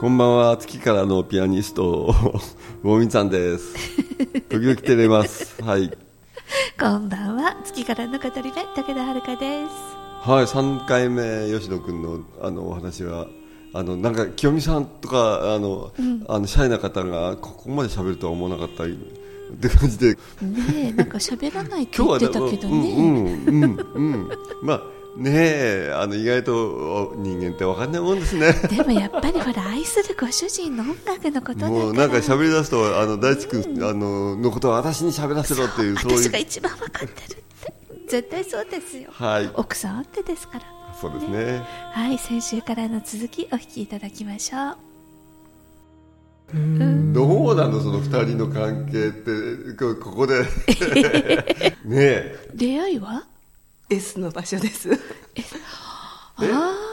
こんばんは。月からのピアニスト ウォミさんです。時々照れます。はい。こんばんは。月からの語り部武田遥です。はい3回目吉野君のあのお話は。あのなんか清美さんとかあの、あのシャイな方がここまで喋るとは思わなかったって感じで。ねえなんか喋らないって言ってたけどね、うんうんうんうん。まあねえあの意外と人間って分かんないもんですね。でもやっぱりほら愛するご主人の音楽のことだからもうなんか喋り出すとあの大地君、あののことは私に喋らせろっていうそういう。私が一番分かってるって。絶対そうですよ。はい。奥さんあってですから。そうですね。はい先週からの続きお聞きいただきましょう。どうなのその二人の関係って。こここで。ねえ。出会いは？S の場所です。あ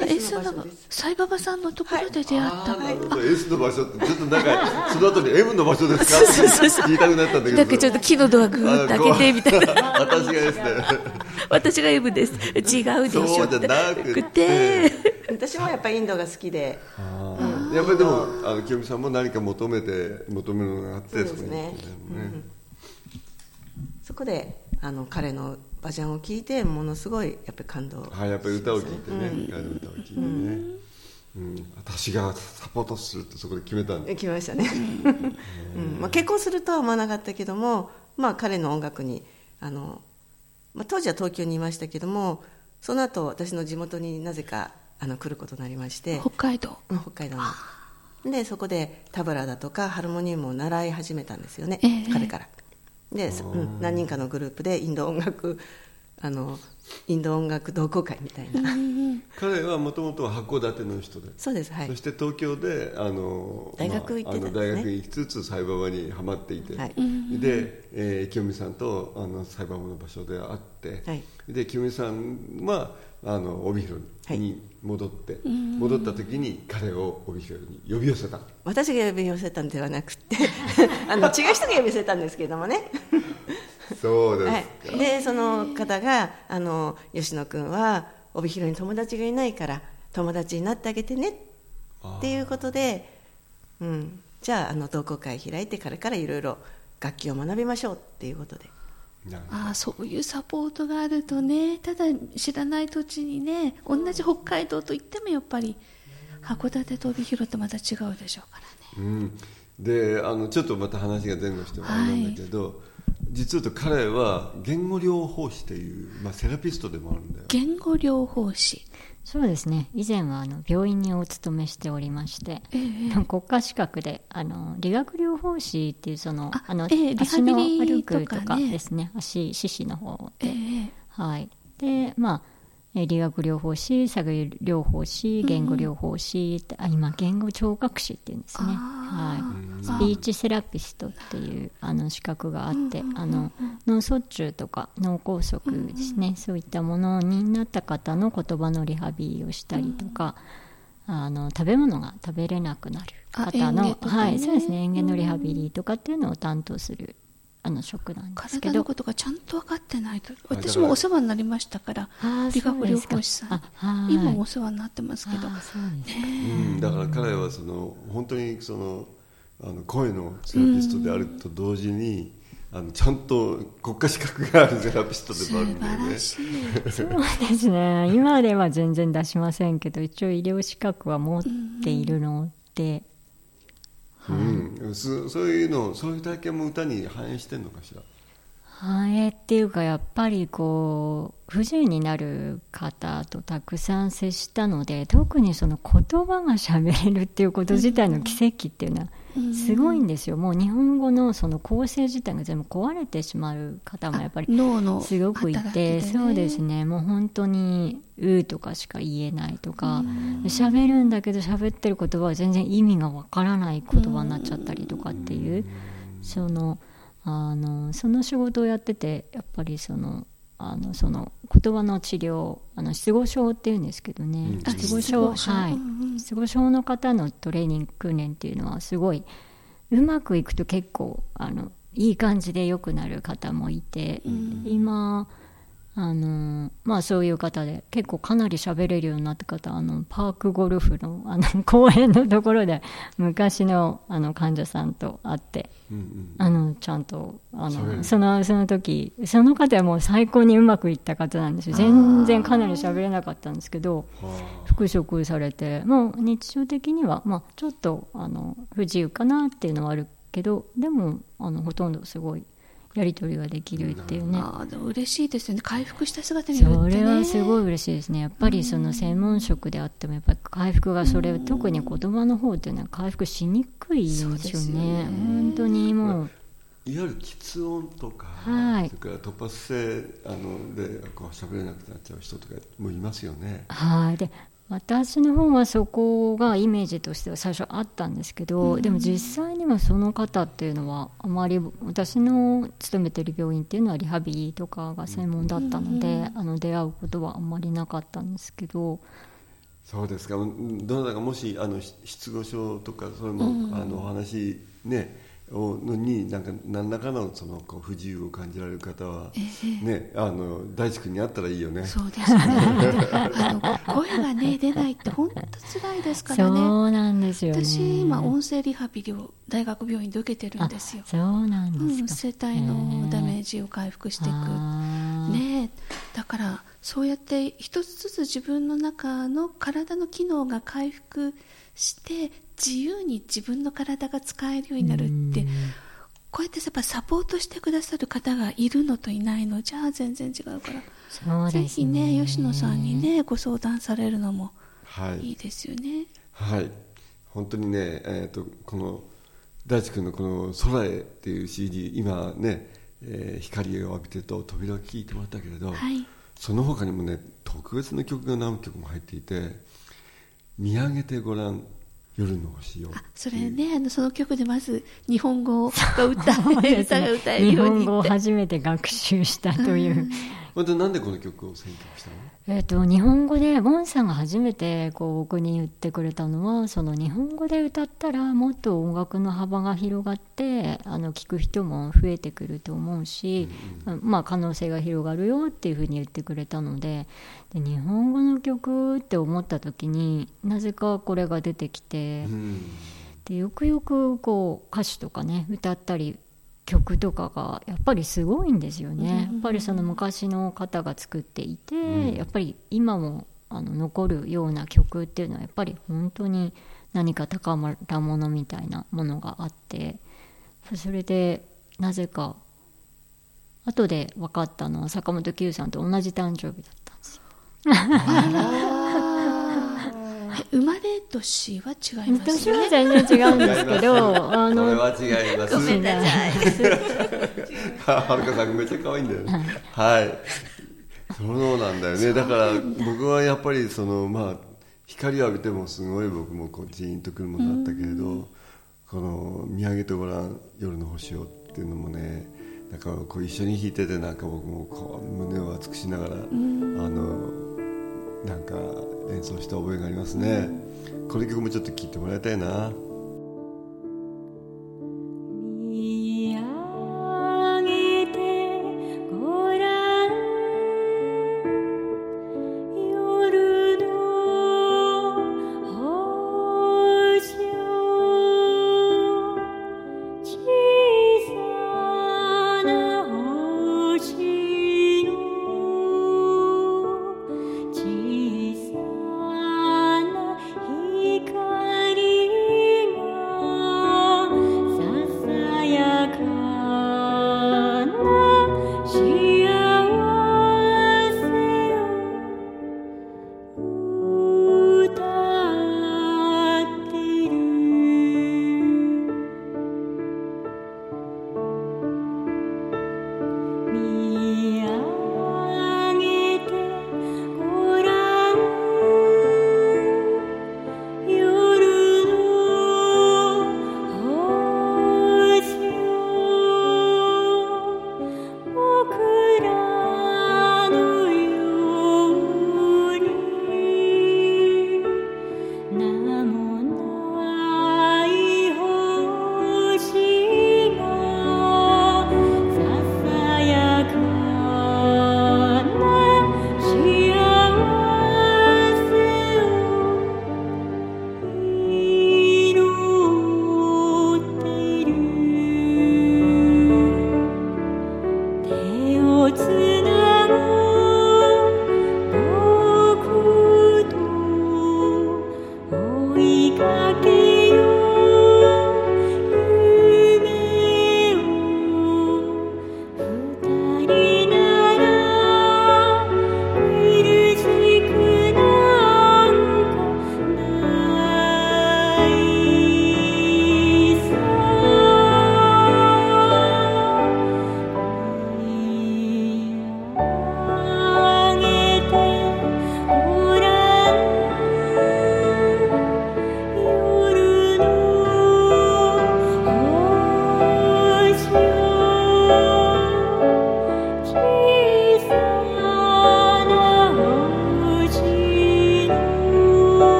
あ S S のサイババさんのところで出会った、あーな S の場所ってちょっとなんかその後に M の場所ですか？って聞いたくなったんだけど。なんかちょっと木のドアグーッと開けてみたいなな私がですね。私が M です。違うでしょそうじゃなくてて私もやっぱりインドが好きで、やっぱりでもあの清美さんも何か求めて求めるのがあってそうですね。そこであの彼のバジャンを聞いてものすごいやっぱり感動。はい、やっぱり歌を聴いてね、彼の歌を聴いてね、うん。私がサポートするってそこで決めたんで来ましたね、うん。まあ、結婚するとは思わなかったけども、まあ、彼の音楽にあの、まあ、当時は東京にいましたけどもその後私の地元になぜかあの来ることになりまして。北海道。うん北海道にでそこでタブラだとかハルモニウムを習い始めたんですよね、ええ。彼からで、そうん、何人かのグループでインド音楽あのインド音楽同好会みたいな、彼はもともと函館の人で、そうですはい。そして東京であの大学行ってたんですね。まあ大学に行きつつサイババにはまっていて、はい。で、えー清美さんとあのサイババの場所で会って、はい。で清美さんはあの帯広に戻って、戻った時に彼を帯広に呼び寄せた。私が呼び寄せたんではなくて あの違う人が呼び寄せたんですけどもね。そうですはい、でその方があの吉野君は帯広に友達がいないから友達になってあげてね。っていうことで、うん、じゃああの同好会開いてからからいろいろ楽器を学びましょう。っていうことでああそういうサポートがあるとねただ知らない土地にね同じ北海道といってもやっぱり函館と帯広ってまた違うでしょうからね。うん、であのちょっとまた話が前後してあれなんだけど、実は言うと彼は言語療法士という、まあ、セラピストでもあるんだよ。言語療法士。そうですね。以前はあの病院にお勤めしておりまして、国家資格であの理学療法士っていうそのああの、ええ足のリハビリ歩くとかですね。足四肢の方で、ええはい。でまあえー理学療法士、作業療法士、言語療法士、あ今、言語聴覚士っていうんですね、はい、スピーチセラピストっていうあの資格があって、あの脳卒中とか脳梗塞ですね、そういったものになった方の言葉のリハビリをしたりとか、あの食べ物が食べれなくなるあ方の、ねはい、そうですね、嚥下のリハビリとかっていうのを担当するあの職なんですけど。体の。ことがちゃんと分かってないとだ私もお世話になりましたから理学療法士さん。今もお世話になってますけど。あーそうですか。うん、だから彼はその本当にそのあの声のセラピストであると同時に、あのちゃんと国家資格があるセラピストでもあるんだよね。素晴らしい。そうですね。今では全然出しませんけど一応医療資格は持っているので、うん、そそういうのそういう体験も歌に反映してんのかしら？反映っていうかやっぱりこう不自由になる方とたくさん接したので特にその言葉がしゃべれるっていうこと自体の奇跡っていうのはすごいんですよ、もう日本語のその構成自体が全部壊れてしまう方もやっぱりすごくいて、でね。そうですね。もう本当に「う」とかしか言えないとか喋るんだけど喋ってる言葉は全然意味がわからない言葉になっちゃったりとかっていう。そのあのその仕事をやっててやっぱりそのあのその言葉の治療あの失語症っていうんですけどね、うん。失語症。あ失語症。はい、うんうん失語症の方のトレーニング訓練っていうのはすごいうまくいくと結構あのいい感じで良くなる方もいて、今あのまあそういう方で結構かなり喋れるようになった方あのパークゴルフのあの 公園のところで昔のあの患者さんと会ってうんうん。あのちゃんとあのそのその時その方はもう最高にうまくいった方なんですよ。全然かなり喋れなかったんですけどは復職されてもう日常的には、まあ、ちょっとあの不自由かなっていうのはあるけどでもあのほとんどすごいやり取りができるっていうね。ああでも嬉しいですよね。回復した姿によってそねれはすごい嬉しいですね。やっぱりその専門職であってもやっぱり回復がそれ特に言葉の方っていうのは回復しにくいんですよそうですよね。ね本当にもう。いわゆる喫音とか、はい。それから突発性あのでこう喋れなくなっちゃう人とかもいますよね。はい。で私の方はそこがイメージとしては最初あったんですけど、でも実際にはその方っていうのはあまり私の勤めてる病院っていうのはリハビリとかが専門だったので、あの出会うことはあんまりなかったんですけど。そうですか。うんどなたかもしあのし失語症とかそれも、あのお話ねをのになんか何らかのそのこう不自由を感じられる方は、ねあの大地君に会ったらいいよね。そうですね。あの声がね出ないって本当辛いですからね。そうなんですよね。私今音声リハビリを大学病院で受けてるんあですよ、そうなんうん、ですか、声帯のダメージを回復していく、ねえ。だからそうやって一つずつ自分の中の体の機能が回復して自由に自分の体が使えるようになるってこうやってやっぱサポートしてくださる方がいるのといないのじゃあ全然違うから、そうぜひですね。ね吉野さんにねご相談されるのもはい。いいですよね。はい、本当にね、えー、とこの大地君のこの「空へ」っていう CD 今ね、えー光を浴びてと扉を聞いてもらったけれど、はいその他にもね特別な曲が何曲も入っていて「見上げてごらん夜の星を」あそれねあのその曲でまず日本語が歌 歌が歌える日ようにって。本語を初めて学習したという。またなんでこの曲を選曲したの？えっと日本語でゴンさんが初めてこう僕に言ってくれたのはその日本語で歌ったらもっと音楽の幅が広がってあの聴く人も増えてくると思うし、まあ、可能性が広がるよっていうふうに言ってくれたのでで日本語の曲って思った時になぜかこれが出てきて。うんでよくよくこう歌詞とかね歌ったり曲とかがやっぱりすごいんですよね、やっぱりその昔の方が作っていて、やっぱり今もあの残るような曲っていうのはやっぱり本当に何か宝物みたいなものがあってそれでなぜか後で分かったのは坂本九さんと同じ誕生日だったんですよ。え 生まれ年は違います私はよね全然違うんですけどあこれのは違います。ごめんなさい。はるかさんめっちゃ可愛い。んだよねはい。そうなんだよね。だ。から僕はやっぱりそのまあ光を浴びてもすごい僕もこうジーンとくるものだったけれどこの「見上げてごらん夜の星を」っていうのもねなんかこう一緒に弾いててなんか僕もこう胸を熱くしながらあのなんか演奏した覚えがありますね。この曲もちょっと聴いてもらいたいな。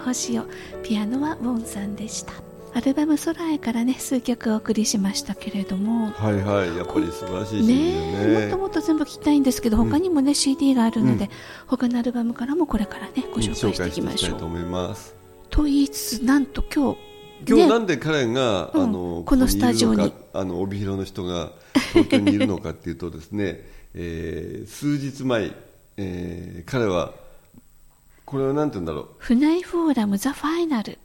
星をピアノはウォンさんでした。アルバム「空へ」からね数曲お送りしましたけれども。はいはいやっぱり素晴らしいね。ねもっともっと全部聞きたいんですけど他にもね、CD があるので、うん。他のアルバムからもこれからねご紹介していきましょう、紹介していきたいと思います。と言いつつなんと今日今日ね。なんで彼が、うんあのこのスタジオに。あの帯広の人が東京にいるのかっていうとですね、えー数日前、えー彼はこれはなんて言うんだろう。船井フォーラムザ・ファイナル。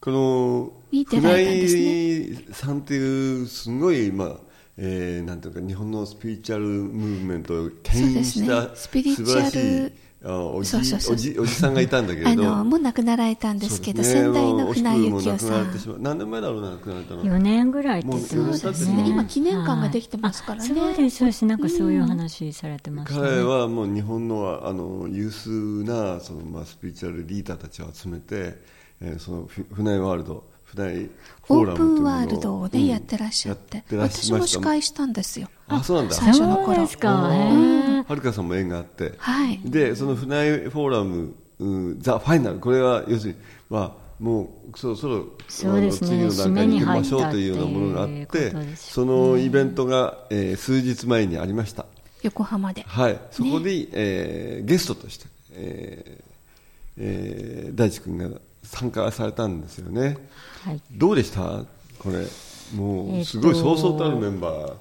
この見てられたんです船井さんっていうすごい、まあえーなんていうか日本のスピリチュアルムーブメントを牽引した、ね。スピリチュアルおじそうそうそう。おじおじさんがいたんだけれあどのもう亡くなられたんですけどそうですね。先代の船井惜しくも幸雄さん亡くなってしまう。何年前だろうな亡くなったの4年ぐらいって言ってましたもう四年経ってる。ね今記念館ができてますからね。はいあそうですそうです。なんかそういう話されてましたね、彼はもう日本のあの有数なその、まあ、スピリチュアルリーダーたちを集めて、えーそのフ船井ワールド船井フォーオープラムというのをンワールドをね、うんやってらっしゃって。やってらっし私も司会したんですよ。あそうなんだ。最初の頃。そうですか。へえはるかさんも縁があって、はい。でその船井フォーラム、うんザ・ファイナル。これは要するに、まあ、もうそろそろそうですね。あの次の段階に行きましょうというようなものがあっていうてことですそのイベントが、えー数日前にありました。横浜で。はい、そこで、えーゲストとして、えーえー大地君が参加されたんですよね、はい。どうでした？これ。もえっとうすごいそうそうたるメンバー、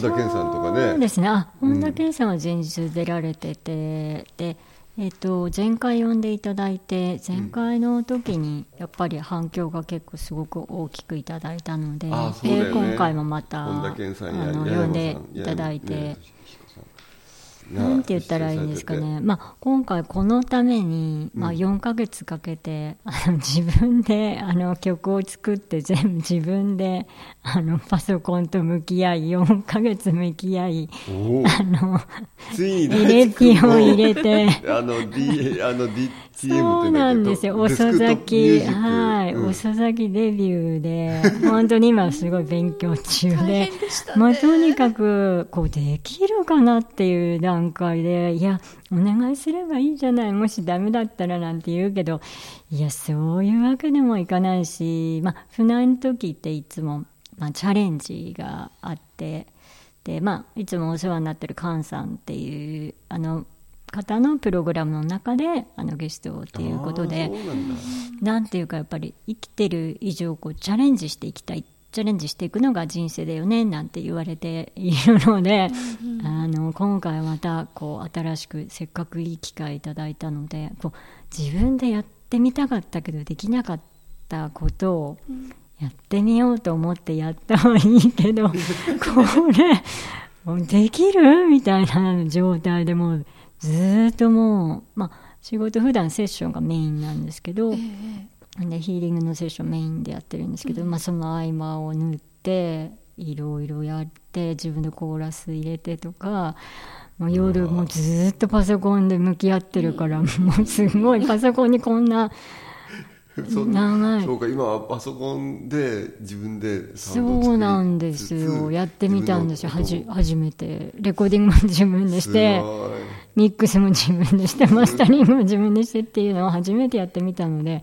本田健さんとかそうでねすね。あ本田健さんは前日出られてて、でえっと前回呼んでいただいて前回の時にやっぱり反響が結構すごく大きくいただいたので、うだよね。で今回もまた本田健さんやあの呼んでいただいて。なんて言ったらいいんですかね、まあ、今回このために、まあ、4ヶ月かけて、あの自分であの曲を作って全部自分であのパソコンと向き合い4ヶ月向き合いあのついにエレピを入れて。あの D あのいそうなんですよ、遅咲き、はい、うん。遅咲きデビューで、本当に今すごい勉強中大でまあとにかく、こうできるかなっていう段階で、いや、お願いすればいいじゃない、もしダメだったらなんて言うけど、いや、そういうわけでもいかないし、まあ、船の時っていつも、まあ、チャレンジがあって、で、まあ、いつもお世話になってる菅さんっていう、あの、方のプログラムの中であのゲストっていうことでなんていうかやっぱり生きてる以上こうチャレンジしていきたいチャレンジしていくのが人生だよねなんて言われているので、あの今回またこう新しくせっかくいい機会いただいたのでこう自分でやってみたかったけどできなかったことをやってみようと思ってやったはいいけど これもうできる？みたいな状態でもうずーっともう、まあ、仕事普段セッションがメインなんですけど、ええでヒーリングのセッションメインでやってるんですけど、まあ、その合間を縫っていろいろやって自分でコーラス入れてとかもう夜もうずーっとパソコンで向き合ってるから、もうすごいパソコンにこんな そ長い。そうか今はパソコンで自分でサそうなんですつよ。つやってみたんですよ。はじ初めて。レコーディングも自分でしてミックスも自分でしてマスタリングも自分でしてっていうのを初めてやってみたので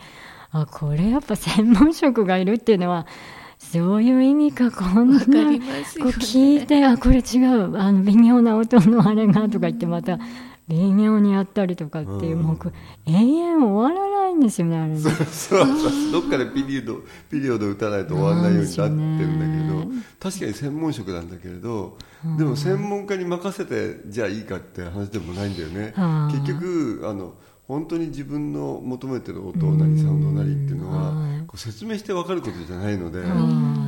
あこれやっぱ専門職がいるっていうのはそういう意味かこんなね。こう聞いてあこれ違うあの微妙な音のあれがとか言ってまた微妙にやったりとかっていう、もうこう永遠終わらないんですよねあれね。そうそうどっかでピリオドピリオド打たないと終わらないようになってるんだけどなん。ですよ確かに専門職なんだけれど、でも専門家に任せてじゃあいいかって話でもないんだよね。はあ結局あの本当に自分の求めてる音なりサウンドなりっていうのははい。こう説明して分かることじゃないのでは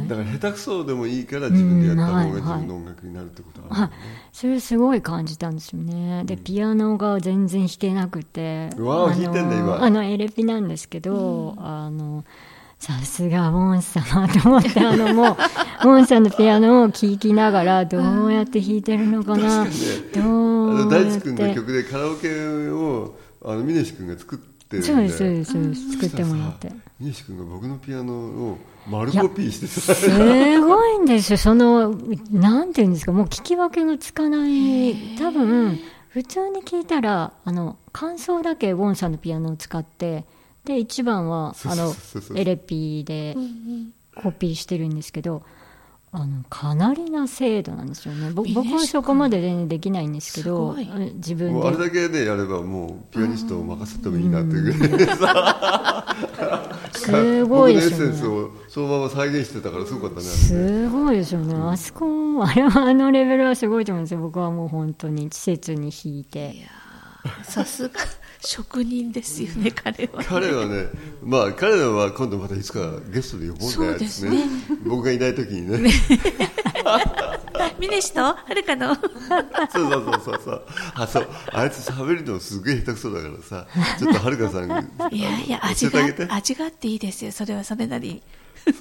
いだから下手くそでもいいから自分でやった方がうん自分の音楽になるってことはあるよね。それすごい感じたんですよね。でピアノが全然弾けなくてうわーあの弾いてんだ今。あのエレピなんですけど、あのさすがウォン様と思ってあのもう ウォンさんのピアノを聴きながらどうやって弾いてるのかな、どうやっ大地君のて曲でカラオケをあの峰志君が作ってるんで。そうですそうですそうです。作ってもらって。峰志君が僕のピアノを丸コピーしてさすごいんですよ、その、なんていうんですか、もう聞き分けがつかない、多分普通に聞いたら、あの感想だけウォンさんのピアノを使って、で1番はあのエレピーでコピーしてるんですけどあのかなりな精度なんですよね。ぼ僕はそこまで全然できないんですけど自分もうあれでだけでやればもうピアニストを任せてもいいなっていう。ぐらいでさすごいですよね。エッセンスをそのまま再現してたからすごかったねすごいですよね、あそこあれはあのレベルはすごいと思うんですよ。僕はもう本当に施設に引いて。さすが職人ですよね彼は彼はね、まあ彼らは今度またいつかゲストで呼ぼうそうねですね。僕がいない時にね。ミネシとはるかの。そうそうそうそうそう。あそう。あいつ喋るのすげえ下手くそだからさ。ちょっとはるかさんいやいや教味が味があっていいですよ。それはそれなりに。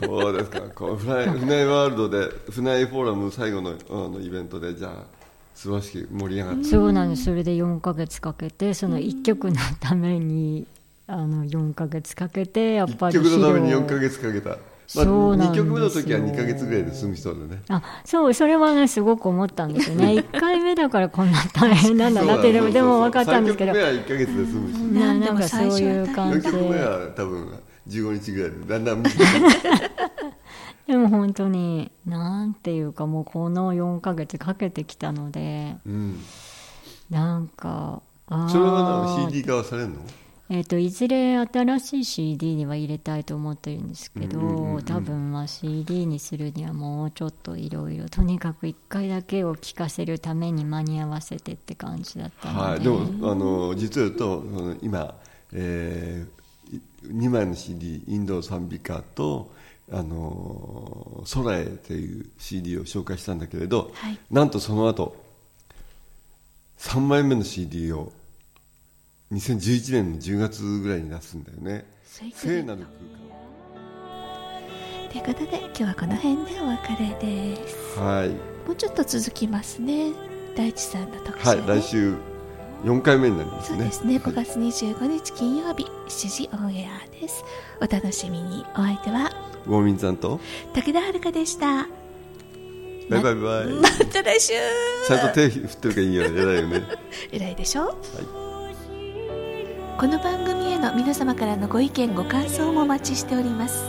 そうですか。こうフナイフナイワールドでフナイフォーラム最後のあのイベントでじゃあ素晴らしく盛り上がってそうなんです。それで4ヶ月かけてその1曲のためにあの4ヶ月かけてやっぱ1り曲のために4披露。ヶ月かけた、まあ、2そうなんですよ。曲目の時は2ヶ月ぐらいで済む人でね。あそうそれはねすごく思ったんですよね。1回目だからこんな大変なんだなってでもでも分かったんですけど。3曲目は1ヶ月で済むし、ななんかそういう感4じ曲目では多分15日ぐらいでだんだん でも本当になんていうかもうこの4ヶ月かけてきたのでうん。なんかそれはな CD 化はされるの？えー、といずれ新しい CD には入れたいと思ってるんですけど、うんうんうんうん多分まあ CD にするにはもうちょっといろいろとにかく1回だけを聴かせるために間に合わせてって感じだったので、はい、でもあの実を言うと今、え2枚の CD「インド賛美歌」と「あの空へ」という CD を紹介したんだけれど、はい。なんとその後3枚目の CD を2011年の10月ぐらいに出すんだよね。聖聖なるということで今日はこの辺でお別れです。空間はい、もうちょっと続きますね。大地さんの特集、はい、来週4回目になりますね。そうですね。5はい。月25日金曜日7時オンエアです。お楽しみに。お相手はウォーミンさんと？武田遥でした。バイバイバイ。また来週。ちゃんと手振ってるからいいよね。偉いよね。偉いでしょ、この番組への皆様からのご意見ご感想もお待ちしております。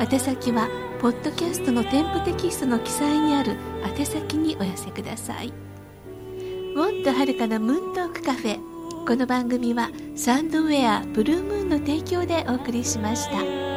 宛先はポッドキャストの添付テキストの記載にある宛先にお寄せください。もっとはるかなムーントークカフェ。この番組はサンドウェアブルームーンの提供でお送りしました